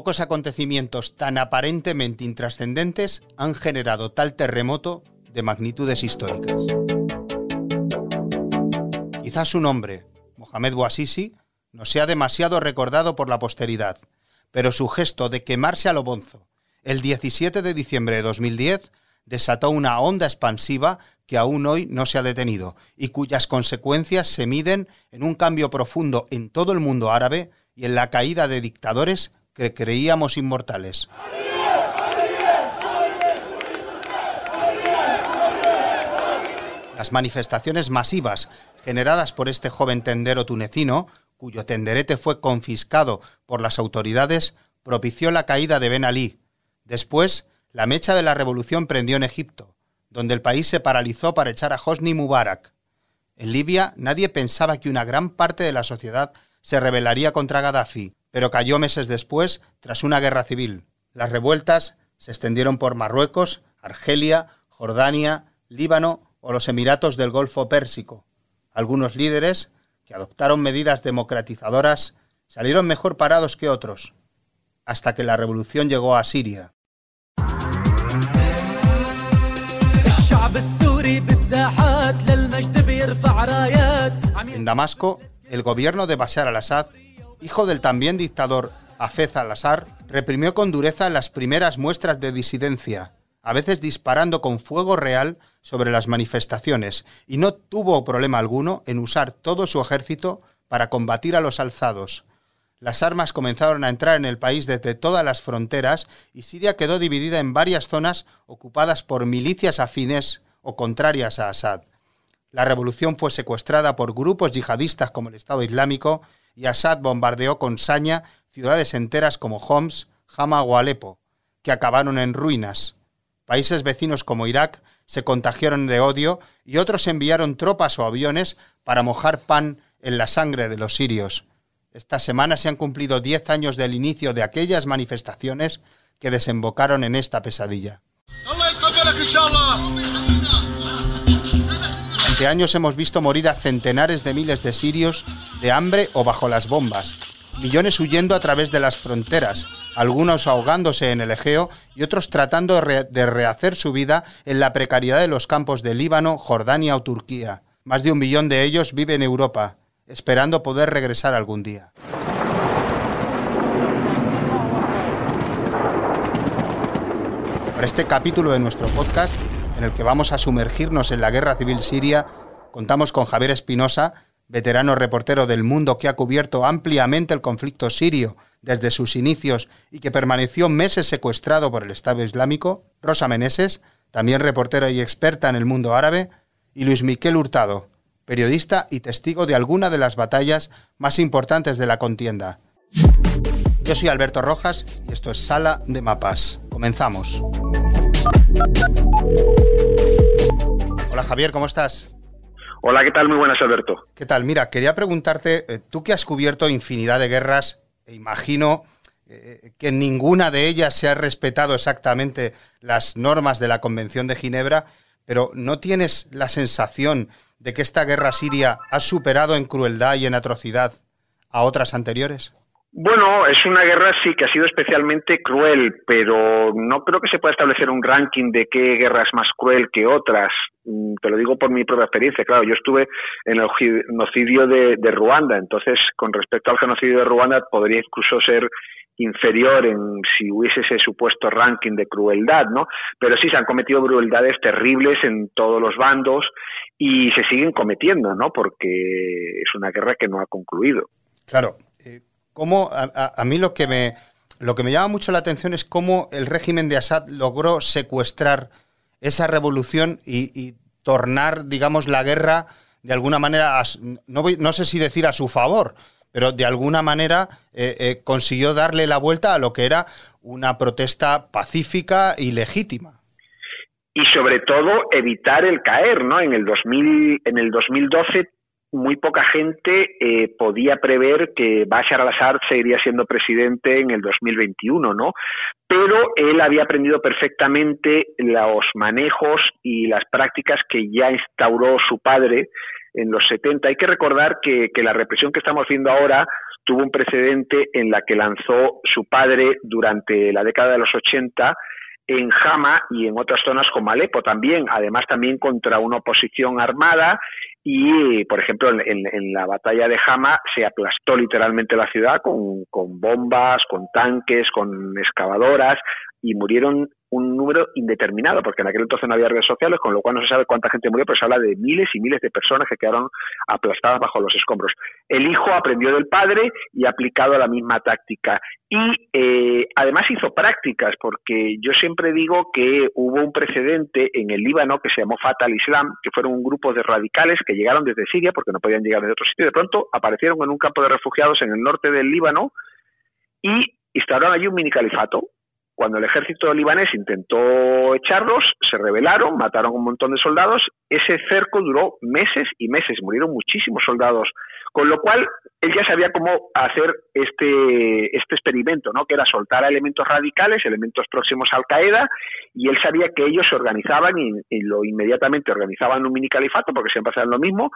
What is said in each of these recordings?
Pocos acontecimientos tan aparentemente intrascendentes han generado tal terremoto de magnitudes históricas. Quizás su nombre, Mohamed Bouazizi, no sea demasiado recordado por la posteridad, pero su gesto de quemarse a lo bonzo el 17 de diciembre de 2010 desató una onda expansiva que aún hoy no se ha detenido y cuyas consecuencias se miden en un cambio profundo en todo el mundo árabe y en la caída de dictadores que creíamos inmortales. Las manifestaciones masivas generadas por este joven tendero tunecino, cuyo tenderete fue confiscado por las autoridades, propició la caída de Ben Ali. Después, la mecha de la revolución prendió en Egipto, donde el país se paralizó para echar a Hosni Mubarak. En Libia nadie pensaba que una gran parte de la sociedad se rebelaría contra Gaddafi, pero cayó meses después tras una guerra civil. Las revueltas se extendieron por Marruecos, Argelia, Jordania, Líbano o los Emiratos del Golfo Pérsico. Algunos líderes, que adoptaron medidas democratizadoras, salieron mejor parados que otros, hasta que la revolución llegó a Siria. En Damasco, el gobierno de Bashar al-Assad hijo del también dictador Hafez al-Assad, reprimió con dureza las primeras muestras de disidencia, a veces disparando con fuego real sobre las manifestaciones, y no tuvo problema alguno en usar todo su ejército para combatir a los alzados. Las armas comenzaron a entrar en el país desde todas las fronteras y Siria quedó dividida en varias zonas ocupadas por milicias afines o contrarias a Assad. La revolución fue secuestrada por grupos yihadistas como el Estado Islámico y Assad bombardeó con saña ciudades enteras como Homs, Hama o Alepo, que acabaron en ruinas. Países vecinos como Irak se contagiaron de odio y otros enviaron tropas o aviones para mojar pan en la sangre de los sirios. Esta semana se han cumplido diez años del inicio de aquellas manifestaciones que desembocaron en esta pesadilla años hemos visto morir a centenares de miles de sirios de hambre o bajo las bombas, millones huyendo a través de las fronteras, algunos ahogándose en el Egeo y otros tratando de rehacer su vida en la precariedad de los campos de Líbano, Jordania o Turquía. Más de un millón de ellos viven en Europa, esperando poder regresar algún día. Para este capítulo de nuestro podcast en el que vamos a sumergirnos en la guerra civil siria, contamos con Javier Espinosa, veterano reportero del mundo que ha cubierto ampliamente el conflicto sirio desde sus inicios y que permaneció meses secuestrado por el Estado Islámico, Rosa Meneses, también reportera y experta en el mundo árabe, y Luis Miquel Hurtado, periodista y testigo de alguna de las batallas más importantes de la contienda. Yo soy Alberto Rojas y esto es Sala de Mapas. Comenzamos. Hola Javier, ¿cómo estás? Hola, ¿qué tal? Muy buenas, Alberto. ¿Qué tal? Mira, quería preguntarte, eh, tú que has cubierto infinidad de guerras, e imagino eh, que ninguna de ellas se ha respetado exactamente las normas de la Convención de Ginebra, pero ¿no tienes la sensación de que esta guerra siria ha superado en crueldad y en atrocidad a otras anteriores? Bueno, es una guerra sí que ha sido especialmente cruel, pero no creo que se pueda establecer un ranking de qué guerra es más cruel que otras. Mm, te lo digo por mi propia experiencia. Claro, yo estuve en el genocidio de, Ruanda, entonces con respecto al genocidio de Ruanda podría incluso ser inferior en si hubiese ese supuesto ranking de crueldad, ¿no? Pero sí se han cometido crueldades terribles en todos los bandos y se siguen cometiendo, ¿no? Porque es una guerra que no ha concluido. Claro, cómo a, mí lo que me lo que me llama mucho la atención es cómo el régimen de Assad logró secuestrar esa revolución y, tornar, digamos, la guerra de alguna manera, no, no, sé si decir a su favor, pero de alguna manera eh, eh, consiguió darle la vuelta a lo que era una protesta pacífica y legítima. Y sobre todo evitar el caer, ¿no? En el 2000, en el 2012 muy poca gente eh, podía prever que Bashar al-Assad seguiría siendo presidente en el 2021, ¿no? Pero él había aprendido perfectamente los manejos y las prácticas que ya instauró su padre en los 70. Hay que recordar que, la represión que estamos viendo ahora tuvo un precedente en la que lanzó su padre durante la década de los 80 en Hama y en otras zonas como Alepo también, además también contra una oposición armada y, por ejemplo, en, la batalla de Hama se aplastó literalmente la ciudad con, con bombas, con tanques, con excavadoras y murieron un número indeterminado, porque en aquel entonces no había redes sociales, con lo cual no se sabe cuánta gente murió, pero se habla de miles y miles de personas que quedaron aplastadas bajo los escombros. El hijo aprendió del padre y ha aplicado la misma táctica. Y eh, además hizo prácticas, porque yo siempre digo que hubo un precedente en el Líbano que se llamó Fatal Islam, que fueron un grupo de radicales que llegaron desde Siria, porque no podían llegar desde otro sitio, y de pronto aparecieron en un campo de refugiados en el norte del Líbano y instauraron allí un mini califato cuando el ejército libanés intentó echarlos, se rebelaron, mataron un montón de soldados. Ese cerco duró meses y meses, murieron muchísimos soldados. Con lo cual, él ya sabía cómo hacer este, este experimento, ¿no? que era soltar a elementos radicales, elementos próximos a Al Qaeda, y él sabía que ellos se organizaban y, lo inmediatamente organizaban un mini califato, porque siempre hacían lo mismo,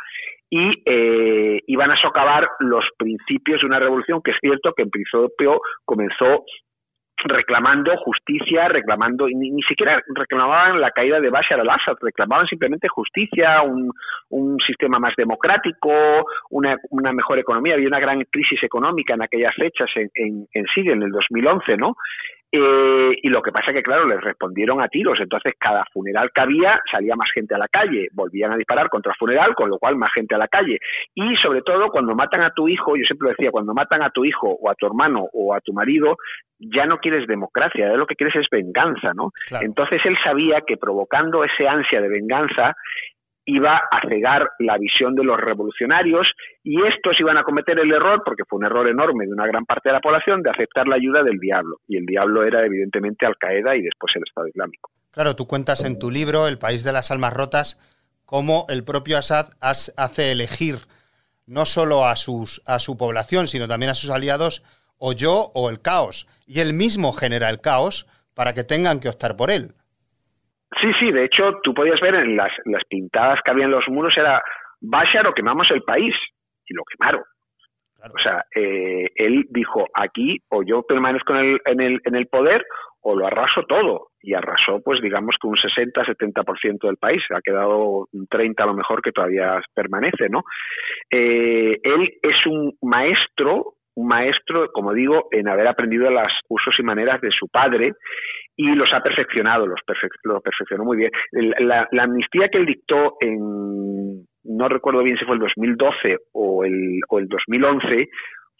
y eh, iban a socavar los principios de una revolución que es cierto que en principio comenzó reclamando justicia, reclamando, ni, ni siquiera reclamaban la caída de Bashar al-Assad, reclamaban simplemente justicia, un, un sistema más democrático, una, una, mejor economía. Había una gran crisis económica en aquellas fechas en, en, en Siria, en el 2011, ¿no? Eh, y lo que pasa es que, claro, les respondieron a tiros. Entonces, cada funeral que había, salía más gente a la calle. Volvían a disparar contra el funeral, con lo cual más gente a la calle. Y, sobre todo, cuando matan a tu hijo, yo siempre lo decía, cuando matan a tu hijo o a tu hermano o a tu marido, ya no quieres democracia, ya lo que quieres es venganza, ¿no? Entonces, él sabía que provocando ese ansia de venganza, iba a cegar la visión de los revolucionarios y estos iban a cometer el error, porque fue un error enorme de una gran parte de la población, de aceptar la ayuda del diablo. Y el diablo era evidentemente Al Qaeda y después el Estado Islámico. Claro, tú cuentas en tu libro, El País de las Almas Rotas, cómo el propio Assad hace elegir no solo a, sus, a su población, sino también a sus aliados, o yo o el caos. Y él mismo genera el caos para que tengan que optar por él. Sí, sí, de hecho, tú podías ver en las, las pintadas que había en los muros, era Bashar o quemamos el país, y lo quemaron. O sea, eh, él dijo, aquí o yo permanezco en el, en, el, en el poder o lo arraso todo. Y arrasó, pues digamos que un 60-70% del país. Ha quedado un 30% a lo mejor que todavía permanece, ¿no? Eh, él es un maestro, un maestro, como digo, en haber aprendido los usos y maneras de su padre y los ha perfeccionado, los lo perfeccionó muy bien. La, amnistía que él dictó en, no recuerdo bien si fue el 2012 o el, o el 2011,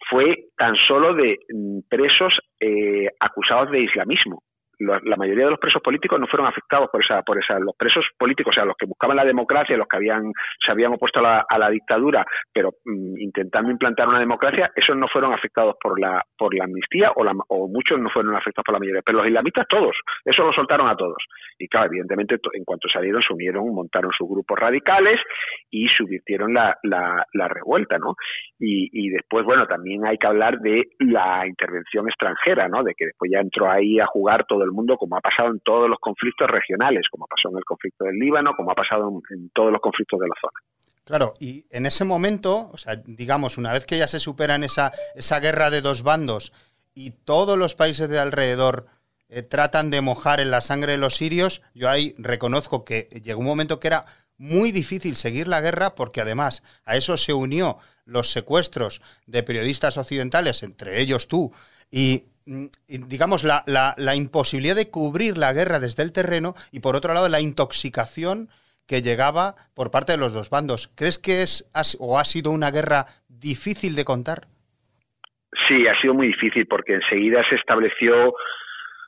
fue tan solo de mm, presos eh, acusados de islamismo la mayoría de los presos políticos no fueron afectados por esa, por esa, los presos políticos, o sea, los que buscaban la democracia, los que habían, se habían opuesto a la, dictadura, pero mm, intentando implantar una democracia, esos no fueron afectados por la, por la amnistía o, la, o muchos no fueron afectados por la mayoría, pero los islamistas todos, eso lo soltaron a todos. Y claro, evidentemente, en cuanto salieron, se unieron, montaron sus grupos radicales y subvirtieron la, la, la revuelta, ¿no? Y, y después, bueno, también hay que hablar de la intervención extranjera, ¿no? De que después ya entró ahí a jugar todo el mundo, como ha pasado en todos los conflictos regionales, como pasó en el conflicto del Líbano, como ha pasado en, todos los conflictos de la zona. Claro, y en ese momento, o sea, digamos, una vez que ya se superan esa, esa guerra de dos bandos y todos los países de alrededor eh, tratan de mojar en la sangre de los sirios, yo ahí reconozco que llegó un momento que era muy difícil seguir la guerra porque además a eso se unió los secuestros de periodistas occidentales, entre ellos tú, y digamos, la, la, imposibilidad de cubrir la guerra desde el terreno y por otro lado la intoxicación que llegaba por parte de los dos bandos. ¿Crees que es o ha sido una guerra difícil de contar? Sí, ha sido muy difícil porque enseguida se estableció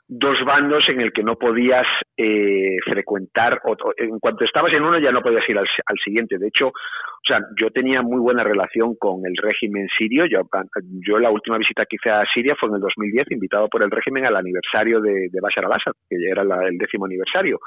dos bandos en el que no podías eh, frecuentar, o, en cuanto estabas en uno ya no podías ir al, siguiente. De hecho, o sea, yo tenía muy buena relación con el régimen sirio. Yo, yo la última visita que hice a Siria fue en el 2010, invitado por el régimen al aniversario de, de Bashar al-Assad, que ya era el décimo aniversario.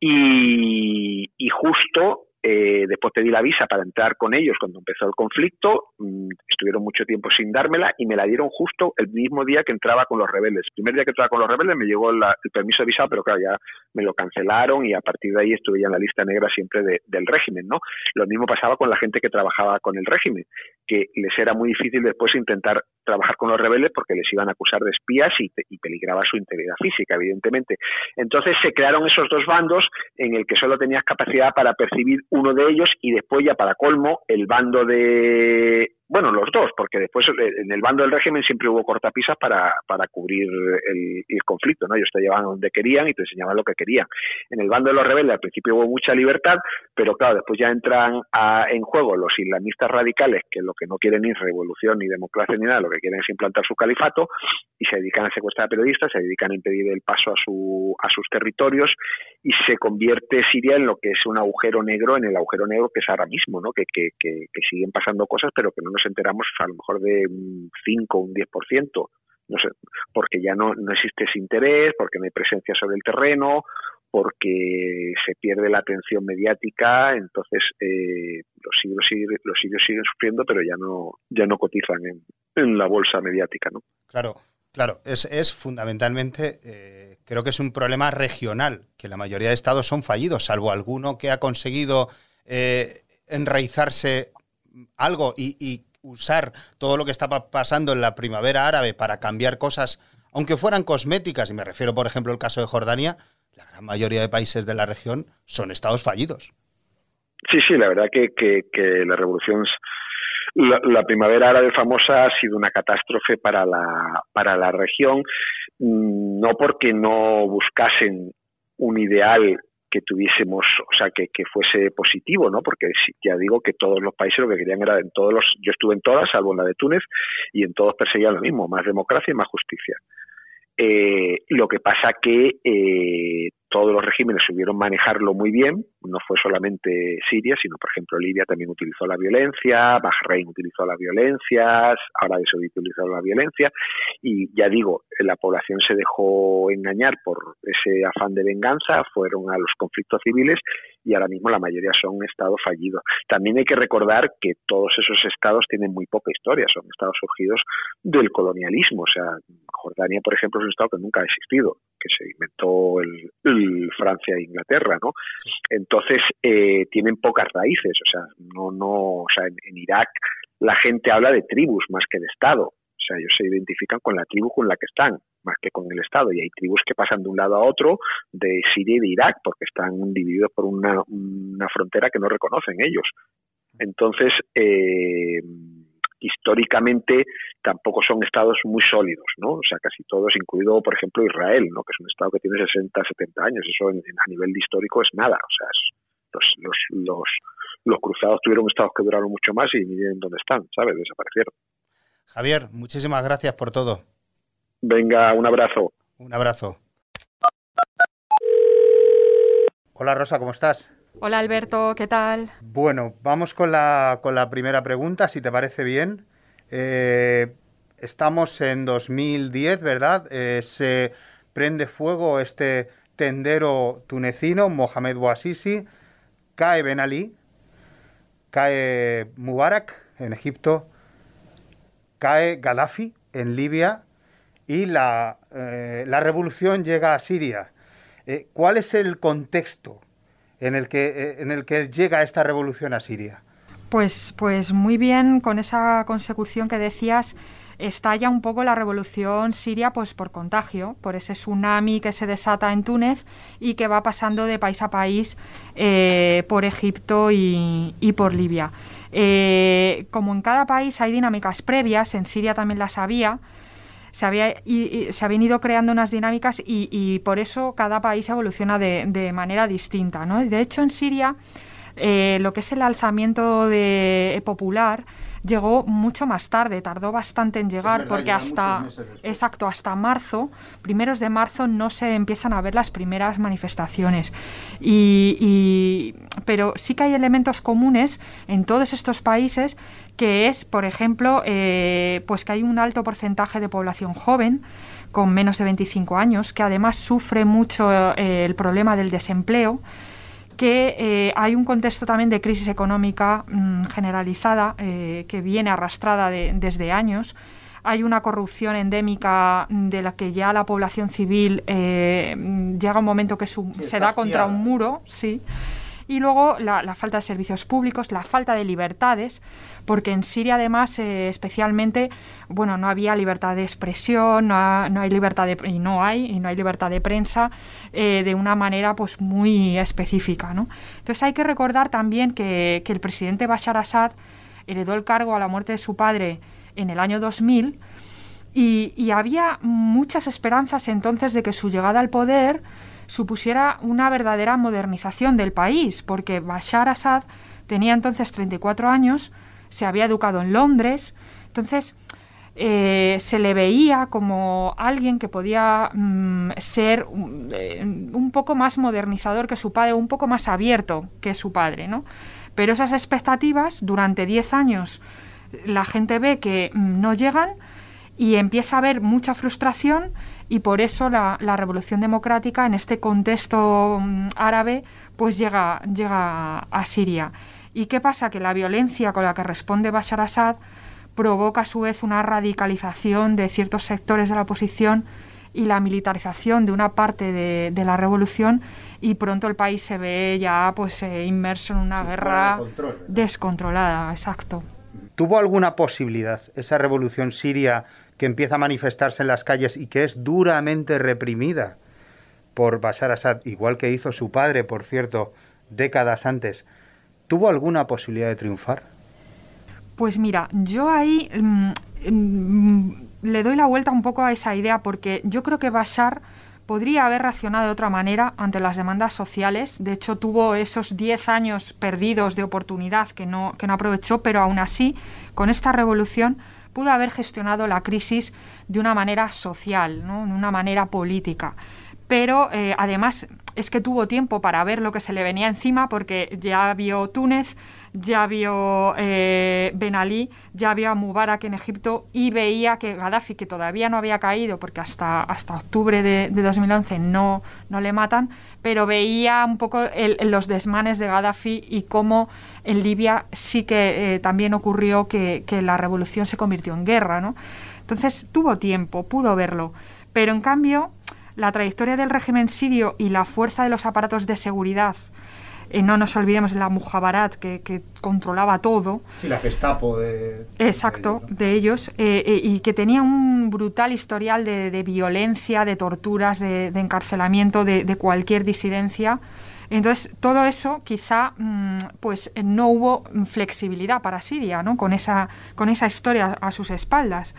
Y, y justo eh, después pedí la visa para entrar con ellos cuando empezó el conflicto. Mm, estuvieron mucho tiempo sin dármela y me la dieron justo el mismo día que entraba con los rebeldes. El primer día que entraba con los rebeldes me llegó el permiso de visa, pero claro, ya me lo cancelaron y a partir de ahí estuve ya en la lista negra siempre del régimen, ¿no? Lo mismo pasaba con la gente que trabajaba con el régimen, que les era muy difícil después intentar trabajar con los rebeldes porque les iban a acusar de espías y, y peligraba su integridad física, evidentemente. Entonces se crearon esos dos bandos en el que solo tenías capacidad para percibir uno de ellos y después ya para colmo el bando de bueno, los dos, porque después eh, en el bando del régimen siempre hubo cortapisas para, para cubrir el, conflicto, ¿no? Ellos te llevaban donde querían y te enseñaban lo que querían. En el bando de los rebeldes al principio hubo mucha libertad, pero claro, después ya entran en juego los islamistas radicales, que lo que no quieren ni revolución, ni democracia, ni nada, lo que quieren es implantar su califato, y se dedican a secuestrar a periodistas, se dedican a impedir el paso a, su, a sus territorios, y se convierte Siria en lo que es un agujero negro, en el agujero negro que es ahora mismo, ¿no? Que, que, que, siguen pasando cosas, pero que no nos enteramos a lo mejor de un 5 o un 10%, no sé, porque ya no, no existe ese interés, porque no hay presencia sobre el terreno, porque se pierde la atención mediática, entonces eh, los siguen, los siguen sufriendo, pero ya no ya no cotizan en, en la bolsa mediática, ¿no? Claro, claro, es, es fundamentalmente eh, creo que es un problema regional, que la mayoría de estados son fallidos, salvo alguno que ha conseguido eh, enraizarse algo y, usar todo lo que estaba pasando en la primavera árabe para cambiar cosas, aunque fueran cosméticas, y me refiero, por ejemplo, al caso de Jordania, la gran mayoría de países de la región son estados fallidos. Sí, sí, la verdad que, que, la revolución, la, primavera árabe famosa ha sido una catástrofe para la, para la región, mm, no porque no buscasen un ideal que tuviésemos, o sea, que, que fuese positivo, ¿no? Porque ya digo que todos los países lo que querían era, en todos los, yo estuve en todas, salvo en la de Túnez, y en todos perseguían lo mismo, más democracia y más justicia. Eh, lo que pasa que eh, todos los regímenes supieron manejarlo muy bien, no fue solamente Siria, sino por ejemplo Libia también utilizó la violencia, Bahrein utilizó la violencia, Arabia Saudita utilizó la violencia y ya digo, la población se dejó engañar por ese afán de venganza, fueron a los conflictos civiles y ahora mismo la mayoría son estados fallidos. También hay que recordar que todos esos estados tienen muy poca historia, son estados surgidos del colonialismo, o sea, Jordania, por ejemplo, es un estado que nunca ha existido, que se inventó el, Francia e Inglaterra, ¿no? Entonces eh, tienen pocas raíces, o sea, no, no, o sea, en, Irak la gente habla de tribus más que de Estado, o sea, ellos se identifican con la tribu con la que están, más que con el Estado. Y hay tribus que pasan de un lado a otro, de Siria y de Irak, porque están divididos por una, una frontera que no reconocen ellos. Entonces, eh, históricamente tampoco son estados muy sólidos, ¿no? O sea, casi todos, incluido, por ejemplo, Israel, ¿no? Que es un estado que tiene 60, 70 años. Eso a nivel histórico es nada. O sea, los, los, los, los cruzados tuvieron estados que duraron mucho más y miren dónde están, ¿sabes? Desaparecieron. Javier, muchísimas gracias por todo. Venga, un abrazo. Un abrazo. Hola Rosa, ¿cómo estás? Hola Alberto, ¿qué tal? Bueno, vamos con la, con la primera pregunta, si te parece bien. Eh, estamos en 2010, ¿verdad? Eh, se prende fuego este tendero tunecino, Mohamed Bouazizi, cae Ben Ali, cae Mubarak en Egipto, cae Gaddafi en Libia y la, eh, la revolución llega a Siria. ¿Cuál es el contexto en el que, eh, en el que llega esta revolución a Siria? Pues, pues muy bien, con esa consecución que decías, estalla un poco la revolución siria pues por contagio, por ese tsunami que se desata en Túnez y que va pasando de país a país eh, por Egipto y, por Libia. Eh, como en cada país hay dinámicas previas, en Siria también las había, se, había, y, se habían ido creando unas dinámicas y, por eso cada país evoluciona de, manera distinta. ¿no? De hecho, en Siria, eh, lo que es el alzamiento de, popular llegó mucho más tarde, tardó bastante en llegar, porque hasta exacto, hasta marzo, primeros de marzo, no se empiezan a ver las primeras manifestaciones. Y, pero sí que hay elementos comunes en todos estos países que es, por ejemplo, eh, pues que hay un alto porcentaje de población joven con menos de 25 años, que además sufre mucho eh, el problema del desempleo, que eh, hay un contexto también de crisis económica mm, generalizada que viene arrastrada desde años. hay una corrupción endémica de la que ya la población civil eh, llega un momento que se da contra un muro, sí. Y luego la, falta de servicios públicos, la falta de libertades, porque en Siria además eh, especialmente, bueno, no había libertad de expresión, no, hay libertad de, y no hay, y no hay libertad de prensa eh, de una manera pues muy específica, ¿no? Entonces hay que recordar también que, que el presidente Bashar Assad heredó el cargo a la muerte de su padre en el año 2000 y, y había muchas esperanzas entonces de que su llegada al poder supusiera una verdadera modernización del país, porque Bashar Assad tenía entonces 34 años, se había educado en Londres, entonces eh, se le veía como alguien que podía mm, ser eh, un poco más modernizador que su padre, un poco más abierto que su padre, ¿no? Pero esas expectativas durante 10 años la gente ve que mm, no llegan y empieza a haber mucha frustración y por eso la, revolución democrática en este contexto mm, árabe pues llega, llega a Siria. ¿Y qué pasa? Que la violencia con la que responde Bashar Assad provoca a su vez una radicalización de ciertos sectores de la oposición y la militarización de una parte de, la revolución y pronto el país se ve ya pues eh, inmerso en una guerra descontrolada, exacto. ¿Tuvo alguna posibilidad esa revolución siria que empieza a manifestarse en las calles y que es duramente reprimida por Bashar Assad, igual que hizo su padre, por cierto, décadas antes, ¿tuvo alguna posibilidad de triunfar? Pues mira, yo ahí mm, mm, le doy la vuelta un poco a esa idea porque yo creo que Bashar podría haber reaccionado de otra manera ante las demandas sociales. De hecho, tuvo esos 10 años perdidos de oportunidad que no, que no aprovechó, pero aún así, con esta revolución, pudo haber gestionado la crisis de una manera social, ¿no? de una manera política. Pero eh, además es que tuvo tiempo para ver lo que se le venía encima porque ya vio Túnez, ya vio eh, Ben Ali, ya vio a Mubarak en Egipto y veía que Gaddafi, que todavía no había caído porque hasta, hasta octubre de, 2011 no, no le matan, pero veía un poco los desmanes de Gaddafi y cómo en Libia sí que eh, también ocurrió que, que, la revolución se convirtió en guerra. ¿no? Entonces tuvo tiempo, pudo verlo, pero en cambio la trayectoria del régimen sirio y la fuerza de los aparatos de seguridad eh, no nos olvidemos de la Mujabarat que, controlaba todo. Sí, la Gestapo de... Exacto, de ellos, eh, eh, y que tenía un brutal historial de, violencia, de torturas, de, encarcelamiento de, cualquier disidencia. Entonces, todo eso quizá mm, pues no hubo flexibilidad para Siria, ¿no? Con esa, con esa historia a sus espaldas.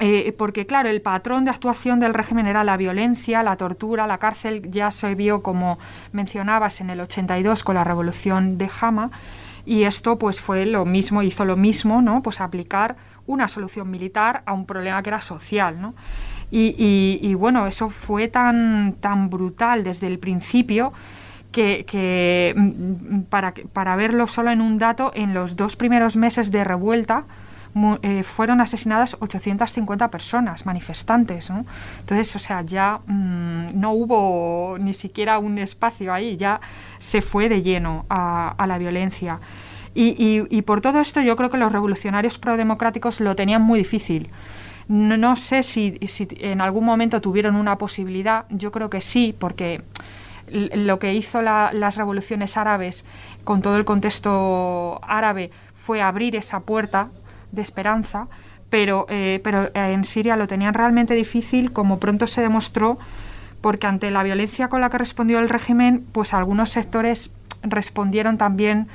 Eh, porque claro, el patrón de actuación del régimen era la violencia, la tortura, la cárcel, ya se vio como mencionabas en el 82 con la revolución de Hama, y esto pues fue lo mismo, hizo lo mismo, ¿no? Pues aplicar una solución militar a un problema que era social, ¿no? Y, bueno, eso fue tan, tan brutal desde el principio que, mm, mm, para, para verlo solo en un dato, en los dos primeros meses de revuelta, eh, fueron asesinadas 850 personas, manifestantes. Entonces, o sea, ya mm, no hubo ni siquiera un espacio ahí, ya se fue de lleno a, la violencia. Y, por todo esto yo creo que los revolucionarios prodemocráticos lo tenían muy difícil. No, sé si, en algún momento tuvieron una posibilidad, yo creo que sí, porque lo que hizo las revoluciones árabes con todo el contexto árabe fue abrir esa puerta de esperanza, pero, eh, pero eh, en Siria lo tenían realmente difícil, como pronto se demostró, porque ante la violencia con la que respondió el régimen, pues algunos sectores respondieron también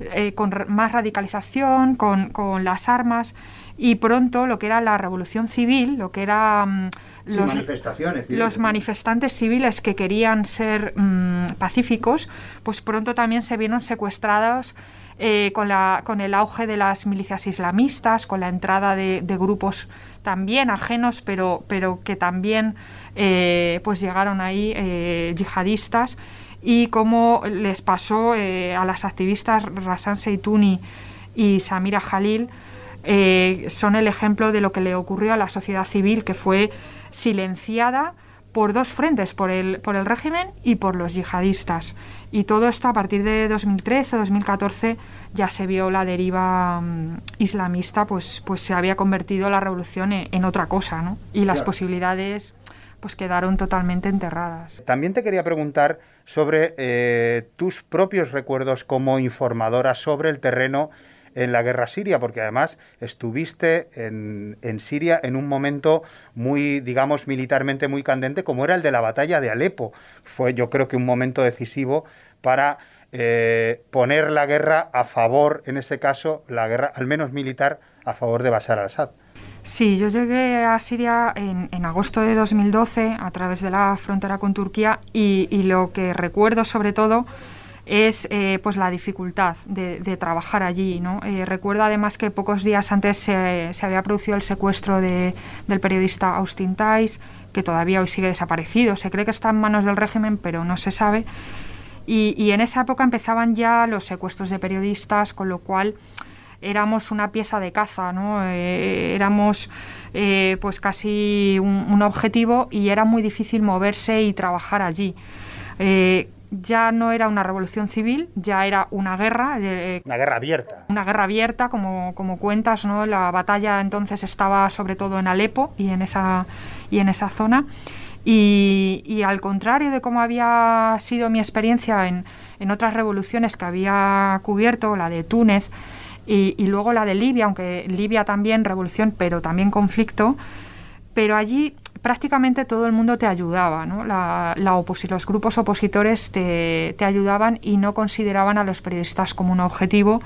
eh, con más radicalización, con, con, las armas, y pronto lo que era la revolución civil, lo que era mm, los, manifestaciones los, manifestantes civiles que querían ser mm, pacíficos, pues pronto también se vieron secuestrados eh, con, la, con el auge de las milicias islamistas, con la entrada de, grupos también ajenos, pero, pero que también eh, pues llegaron ahí eh, yihadistas. Y cómo les pasó a las activistas Rasan Seitouni y Samira Jalil, son el ejemplo de lo que le ocurrió a la sociedad civil, que fue silenciada por dos frentes, por el, por el régimen y por los yihadistas. Y todo esto a partir de 2013-2014 ya se vio la deriva mm, islamista, pues, pues se había convertido la revolución en, otra cosa, ¿no? Y las posibilidades pues quedaron totalmente enterradas. También te quería preguntar sobre eh, tus propios recuerdos como informadora sobre el terreno en la guerra siria, porque además estuviste en, en, Siria en un momento muy, digamos, militarmente muy candente, como era el de la batalla de Alepo. Fue, yo creo que un momento decisivo para eh, poner la guerra a favor, en ese caso, la guerra, al menos militar, a favor de Bashar al-Assad. Sí, yo llegué a Siria en, en, agosto de 2012 a través de la frontera con Turquía y, y lo que recuerdo sobre todo es eh, pues la dificultad de, trabajar allí. ¿no? Eh, recuerdo además que pocos días antes se, había producido el secuestro de, del periodista Austin Tice, que todavía hoy sigue desaparecido. Se cree que está en manos del régimen, pero no se sabe. Y, en esa época empezaban ya los secuestros de periodistas, con lo cual éramos una pieza de caza, ¿no? Eh, éramos pues casi un, objetivo y era muy difícil moverse y trabajar allí ya no era una revolución civil, ya era una guerra. Eh, una guerra abierta. Una guerra abierta, como, como cuentas, ¿no? La batalla entonces estaba sobre todo en Alepo y en esa, y en esa zona. Y, y al contrario de cómo había sido mi experiencia en, en, otras revoluciones que había cubierto, la de Túnez y, y luego la de Libia, aunque Libia también revolución, pero también conflicto, pero allí prácticamente todo el mundo te ayudaba, ¿no? La, los grupos opositores te, ayudaban y no consideraban a los periodistas como un objetivo.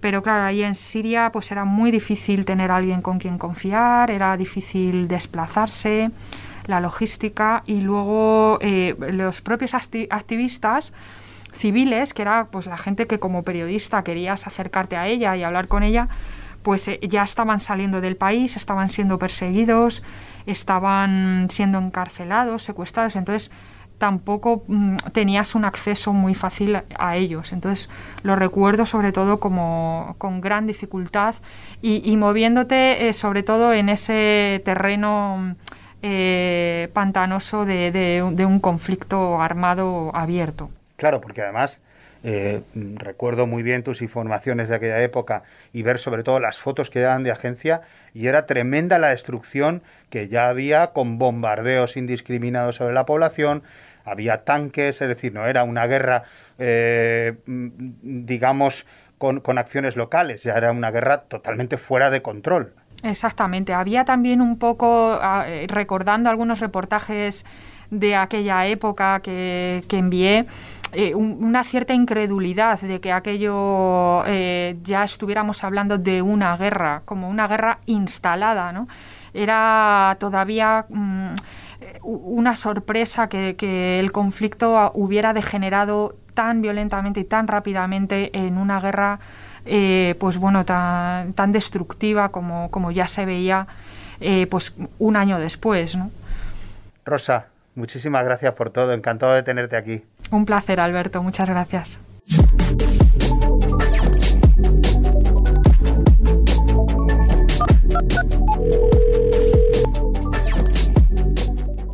Pero claro, ahí en Siria pues era muy difícil tener a alguien con quien confiar, era difícil desplazarse, la logística y luego eh, los propios activistas civiles, que era pues la gente que como periodista querías acercarte a ella y hablar con ella, pues eh, ya estaban saliendo del país, estaban siendo perseguidos, estaban siendo encarcelados, secuestrados, entonces tampoco mm, tenías un acceso muy fácil a ellos. Entonces lo recuerdo sobre todo como con gran dificultad y, moviéndote eh, sobre todo en ese terreno eh, pantanoso de, un conflicto armado abierto. Claro, porque además eh, recuerdo muy bien tus informaciones de aquella época y ver sobre todo las fotos que daban de agencia y era tremenda la destrucción que ya había con bombardeos indiscriminados sobre la población, había tanques, es decir, no era una guerra, eh, digamos, con, con acciones locales, ya era una guerra totalmente fuera de control. Exactamente, había también un poco, ah, eh, recordando algunos reportajes de aquella época que, que envié, eh, una cierta incredulidad de que aquello eh, ya estuviéramos hablando de una guerra, como una guerra instalada, ¿no? Era todavía mm, una sorpresa que, el conflicto hubiera degenerado tan violentamente y tan rápidamente en una guerra eh, pues bueno tan, tan destructiva como, como ya se veía pues un año después. Rosa muchísimas gracias por todo encantado de tenerte aquí un placer, Alberto. Muchas gracias.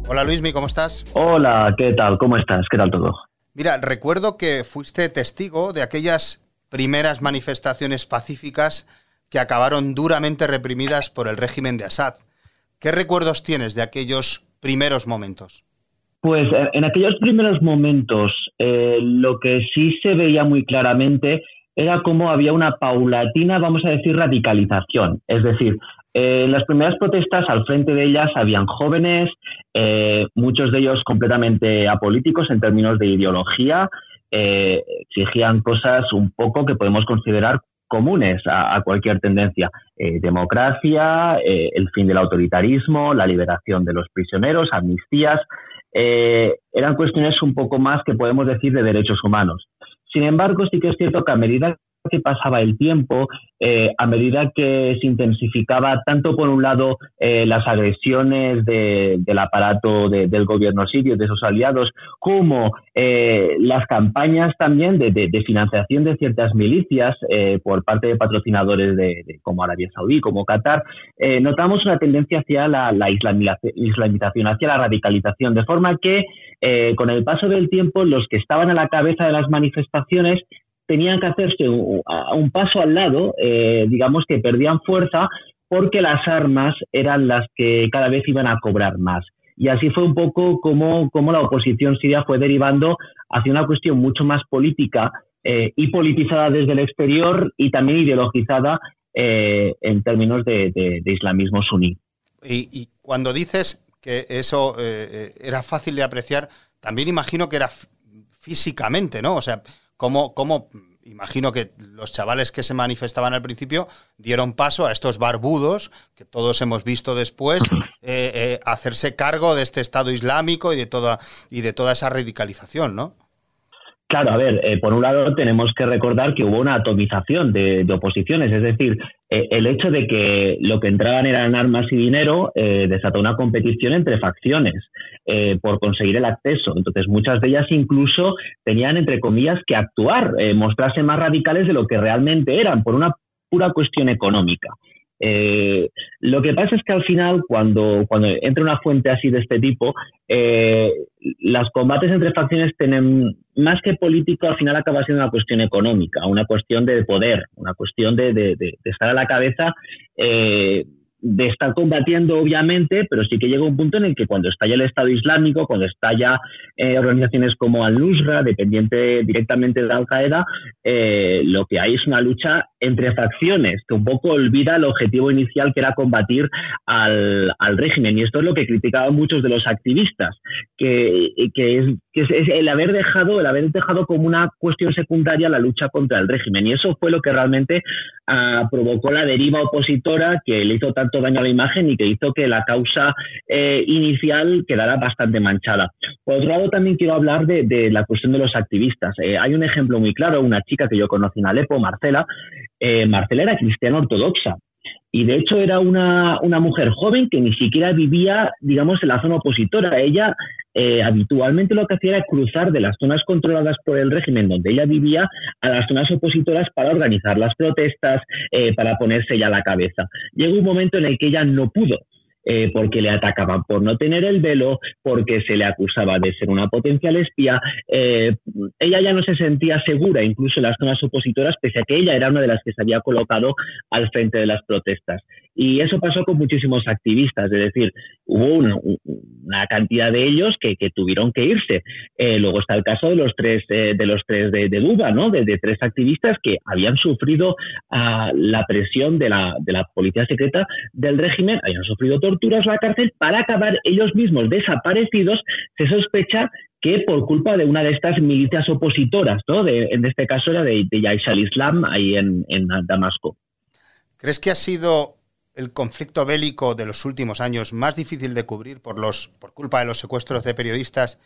Hola Luismi, ¿cómo estás? Hola, ¿qué tal? ¿Cómo estás? ¿Qué tal todo? Mira, recuerdo que fuiste testigo de aquellas primeras manifestaciones pacíficas que acabaron duramente reprimidas por el régimen de Assad. ¿Qué recuerdos tienes de aquellos primeros momentos? Pues eh, en aquellos primeros momentos eh, lo que sí se veía muy claramente era cómo había una paulatina, vamos a decir, radicalización. Es decir, eh, en las primeras protestas al frente de ellas habían jóvenes, muchos de ellos completamente apolíticos en términos de ideología, exigían cosas un poco que podemos considerar comunes a, cualquier tendencia. democracia, el fin del autoritarismo, la liberación de los prisioneros, amnistías, eh, eran cuestiones un poco más que podemos decir de derechos humanos. Sin embargo, sí que es cierto que a medida que pasaba el tiempo, eh, a medida que se intensificaba tanto por un lado eh, las agresiones del aparato del gobierno sirio, de sus aliados, como eh, las campañas también de, financiación de ciertas milicias por parte de patrocinadores de, como Arabia Saudí, como Qatar, notamos una tendencia hacia la, la islamización, hacia la radicalización, de forma que con el paso del tiempo los que estaban a la cabeza de las manifestaciones tenían que hacerse un, paso al lado, eh, digamos que perdían fuerza porque las armas eran las que cada vez iban a cobrar más. Y así fue un poco como, como la oposición siria fue derivando hacia una cuestión mucho más política eh, y politizada desde el exterior y también ideologizada eh, en términos de, islamismo suní. Y, cuando dices que eso era fácil de apreciar, también imagino que era físicamente, ¿no? O sea, cómo, cómo imagino que los chavales que se manifestaban al principio dieron paso a estos barbudos que todos hemos visto después eh, eh, hacerse cargo de este Estado Islámico y de toda y de toda esa radicalización, ¿no? Claro, a ver, eh, por un lado tenemos que recordar que hubo una atomización de, oposiciones, es decir, el hecho de que lo que entraban eran armas y dinero eh, desató una competición entre facciones por conseguir el acceso. Entonces, muchas de ellas incluso tenían, entre comillas, que actuar, mostrarse más radicales de lo que realmente eran, por una pura cuestión económica. Eh, lo que pasa es que al final, cuando, cuando entra una fuente así de este tipo, eh, los combates entre facciones tienen, más que político, al final acaba siendo una cuestión económica, una cuestión de poder, una cuestión de, de, de, estar a la cabeza. Eh, de estar combatiendo, obviamente, pero sí que llega un punto en el que cuando estalla el Estado Islámico, cuando estalla eh, organizaciones como Al-Nusra, dependiente directamente de Al-Qaeda, eh, lo que hay es una lucha entre facciones que un poco olvida el objetivo inicial que era combatir al, régimen. Y esto es lo que criticaban muchos de los activistas, que, es, el haber dejado, el haber dejado como una cuestión secundaria la lucha contra el régimen. Y eso fue lo que realmente ah, provocó la deriva opositora que le hizo tanto daño a la imagen y que hizo que la causa eh, inicial quedara bastante manchada. Por otro lado, también quiero hablar de, la cuestión de los activistas. Eh, hay un ejemplo muy claro, una chica que yo conocí en Alepo, Marcela. Eh, Marcela era cristiana ortodoxa y de hecho era una, una, mujer joven que ni siquiera vivía, digamos, en la zona opositora. Ella eh, habitualmente lo que hacía era cruzar de las zonas controladas por el régimen donde ella vivía a las zonas opositoras para organizar las protestas, eh, para ponerse ya la cabeza. Llegó un momento en el que ella no pudo eh, porque le atacaban por no tener el velo, porque se le acusaba de ser una potencial espía. Eh, ella ya no se sentía segura, incluso en las zonas opositoras, pese a que ella era una de las que se había colocado al frente de las protestas. Y eso pasó con muchísimos activistas, es decir, hubo una, cantidad de ellos que, tuvieron que irse. Eh, luego está el caso de los tres de los tres de, de Duba, ¿no? De, tres activistas que habían sufrido ah, la presión de la, de la policía secreta del régimen, habían sufrido torturas la cárcel para acabar ellos mismos desaparecidos, se sospecha que por culpa de una de estas milicias opositoras, ¿no? en este caso era de, de al-Islam ahí en, en Damasco. ¿Crees que ha sido el conflicto bélico de los últimos años más difícil de cubrir por, los, por culpa de los secuestros de periodistas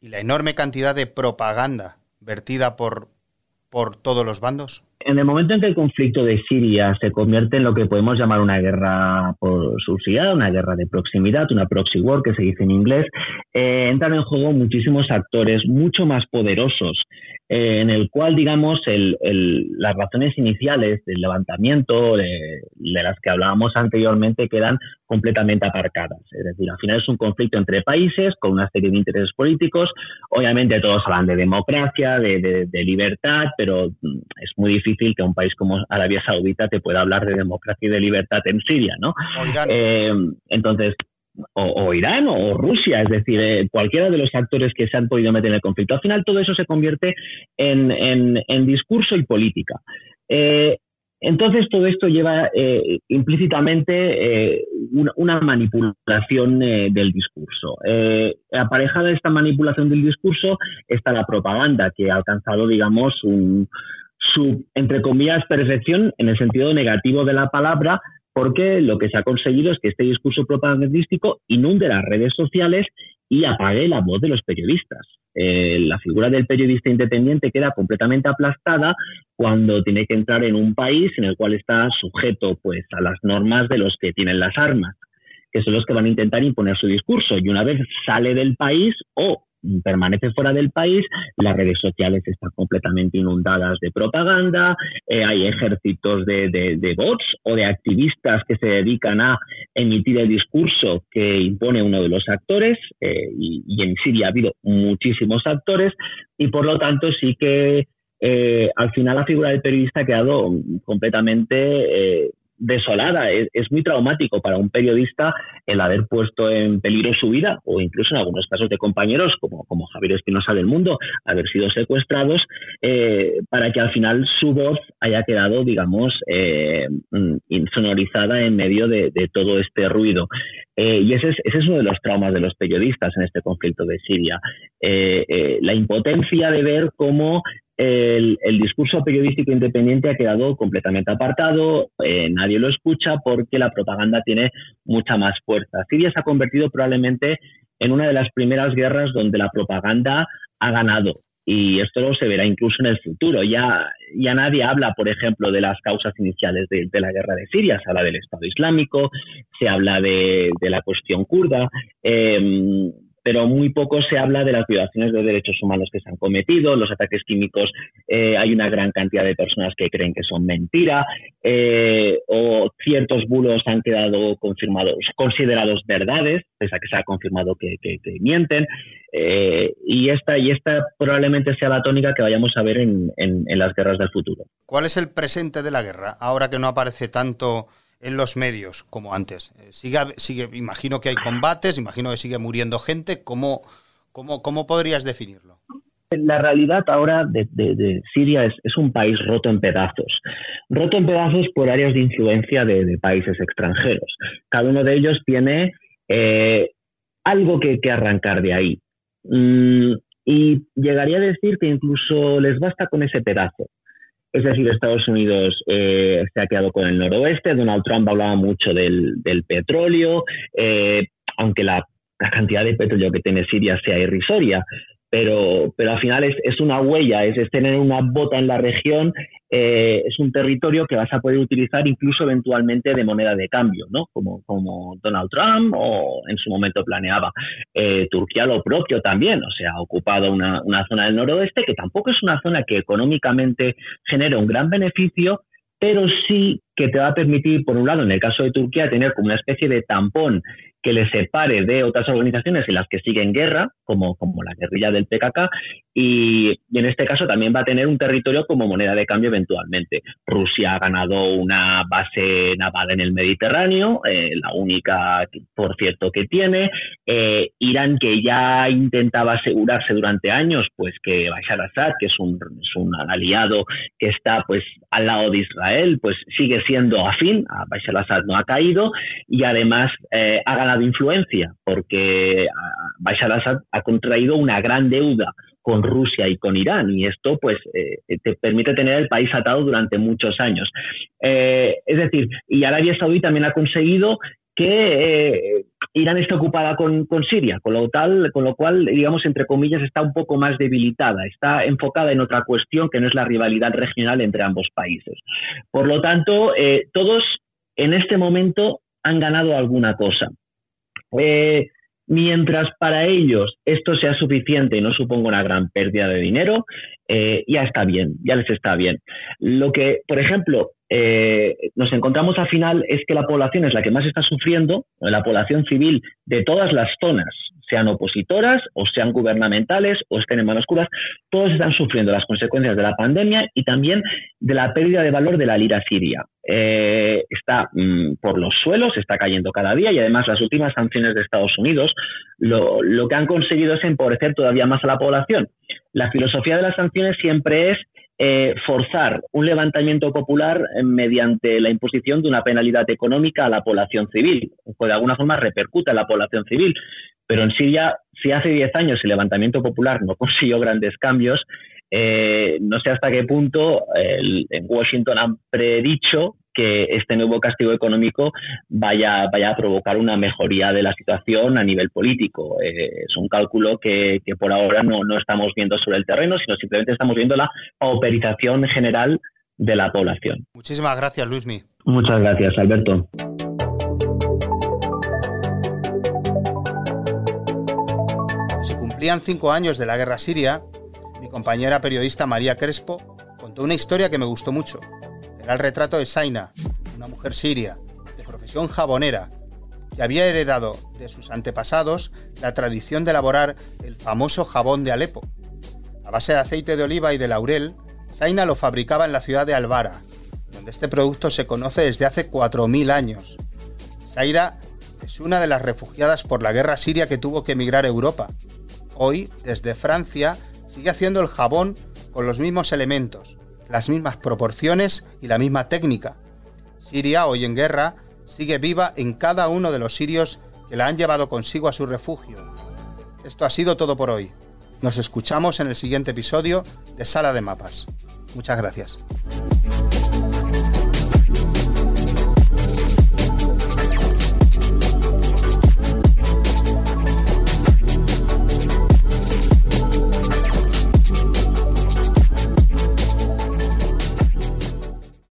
y la enorme cantidad de propaganda vertida por, por todos los bandos? En el momento en que el conflicto de Siria se convierte en lo que podemos llamar una guerra por subsidiada, una guerra de proximidad, una proxy war que se dice en inglés, eh, entran en juego muchísimos actores mucho más poderosos eh, en el cual, digamos, el, las razones iniciales del levantamiento de, las que hablábamos anteriormente quedan completamente aparcadas. Es decir, al final es un conflicto entre países con una serie de intereses políticos. Obviamente todos hablan de democracia, de, libertad, pero mm, es muy difícil que un país como Arabia Saudita te pueda hablar de democracia y de libertad en Siria, ¿no? Eh, entonces, o, Irán o Rusia, es decir, eh, cualquiera de los actores que se han podido meter en el conflicto. Al final todo eso se convierte en, discurso y política. Eh, entonces todo esto lleva eh, implícitamente una, manipulación del discurso. aparejada a esta manipulación del discurso está la propaganda que ha alcanzado, digamos, su, entre comillas, perfección en el sentido negativo de la palabra, porque lo que se ha conseguido es que este discurso propagandístico inunde las redes sociales y apague la voz de los periodistas. Eh, la figura del periodista independiente queda completamente aplastada cuando tiene que entrar en un país en el cual está sujeto pues a las normas de los que tienen las armas, que son los que van a intentar imponer su discurso y una vez sale del país o permanece fuera del país, las redes sociales están completamente inundadas de propaganda, eh, hay ejércitos de, bots o de activistas que se dedican a emitir el discurso que impone uno de los actores, eh, y, en Siria ha habido muchísimos actores, y por lo tanto sí que eh, al final la figura del periodista ha quedado completamente desolada. Es, muy traumático para un periodista el haber puesto en peligro su vida o incluso en algunos casos de compañeros como, como Javier Espinosa del Mundo, haber sido secuestrados eh, para que al final su voz haya quedado, digamos, eh, insonorizada en medio de, todo este ruido. Eh, y ese es, ese es uno de los traumas de los periodistas en este conflicto de Siria. la impotencia de ver cómo el, discurso periodístico independiente ha quedado completamente apartado, eh, nadie lo escucha porque la propaganda tiene mucha más fuerza. Siria se ha convertido probablemente en una de las primeras guerras donde la propaganda ha ganado. Y esto se verá incluso en el futuro. Ya, ya nadie habla, por ejemplo, de las causas iniciales de, la guerra de Siria. Se habla del Estado Islámico, se habla de, la cuestión kurda. Eh, pero muy poco se habla de las violaciones de derechos humanos que se han cometido, los ataques químicos, eh, hay una gran cantidad de personas que creen que son mentira, eh, o ciertos bulos han quedado confirmados, considerados verdades, pese a que se ha confirmado que, mienten, eh, y, esta, y esta probablemente sea la tónica que vayamos a ver en las guerras del futuro. ¿Cuál es el presente de la guerra, ahora que no aparece tanto en los medios como antes. Eh, sigue, sigue, imagino que hay combates, imagino que sigue muriendo gente. ¿Cómo, cómo, cómo podrías definirlo? La realidad ahora de, Siria es, un país roto en pedazos, roto en pedazos por áreas de influencia de, países extranjeros. Cada uno de ellos tiene eh, algo que, arrancar de ahí. Mm, y llegaría a decir que incluso les basta con ese pedazo. Es decir, Estados Unidos eh, se ha quedado con el noroeste. Donald Trump hablaba mucho del, petróleo, eh, aunque la, cantidad de petróleo que tiene Siria sea irrisoria pero, pero al final es, es una huella, es, tener una bota en la región, eh, es un territorio que vas a poder utilizar incluso eventualmente de moneda de cambio, ¿no? Como, como Donald Trump o en su momento planeaba. Eh, Turquía lo propio también, o sea, ha ocupado una, una zona del noroeste que tampoco es una zona que económicamente genera un gran beneficio, pero sí que te va a permitir, por un lado, en el caso de Turquía, tener como una especie de tampón que le separe de otras organizaciones en las que siguen guerra, como, como la guerrilla del PKK, y, en este caso también va a tener un territorio como moneda de cambio eventualmente. Rusia ha ganado una base naval en el Mediterráneo, eh, la única, por cierto, que tiene. Eh, Irán, que ya intentaba asegurarse durante años, pues que Bashar Assad, que es un, es un aliado que está pues al lado de Israel, pues sigue siendo afín, a Bashar Assad no ha caído, y además eh, ha ganado influencia, porque Bashar al-Assad ha contraído una gran deuda con Rusia y con Irán y esto pues eh, te permite tener el país atado durante muchos años. Eh, es decir, y Arabia Saudí también ha conseguido que eh, Irán esté ocupada con, con, Siria, con lo, tal, con lo cual, digamos, entre comillas, está un poco más debilitada, está enfocada en otra cuestión que no es la rivalidad regional entre ambos países. Por lo tanto, todos en este momento han ganado alguna cosa. Eh, mientras para ellos esto sea suficiente y no suponga una gran pérdida de dinero, eh, ya está bien, ya les está bien. Lo que, por ejemplo, eh, nos encontramos al final es que la población es la que más está sufriendo, la población civil de todas las zonas, sean opositoras o sean gubernamentales o estén en manos curas, todos están sufriendo las consecuencias de la pandemia y también de la pérdida de valor de la lira siria. Eh, está mm, por los suelos, está cayendo cada día y además las últimas sanciones de Estados Unidos lo, lo que han conseguido es empobrecer todavía más a la población. La filosofía de las sanciones siempre es eh, forzar un levantamiento popular eh, mediante la imposición de una penalidad económica a la población civil, o de alguna forma repercute en la población civil. Pero en Siria, si hace 10 años el levantamiento popular no consiguió grandes cambios, eh, no sé hasta qué punto en Washington han predicho que este nuevo castigo económico vaya, vaya a provocar una mejoría de la situación a nivel político. Eh, es un cálculo que, por ahora no, no estamos viendo sobre el terreno, sino simplemente estamos viendo la pauperización general de la población. Muchísimas gracias, Luismi. Muchas gracias, Alberto. Se cumplían cinco años de la guerra siria. Mi compañera periodista María Crespo contó una historia que me gustó mucho. El retrato de Saina, una mujer siria, de profesión jabonera, que había heredado de sus antepasados la tradición de elaborar el famoso jabón de Alepo. A base de aceite de oliva y de laurel, Saina lo fabricaba en la ciudad de Albara, donde este producto se conoce desde hace 4.000 años. Saira es una de las refugiadas por la guerra siria que tuvo que emigrar a Europa. Hoy, desde Francia, sigue haciendo el jabón con los mismos elementos, las mismas proporciones y la misma técnica. Siria, hoy en guerra, sigue viva en cada uno de los sirios que la han llevado consigo a su refugio. Esto ha sido todo por hoy. Nos escuchamos en el siguiente episodio de Sala de Mapas. Muchas gracias.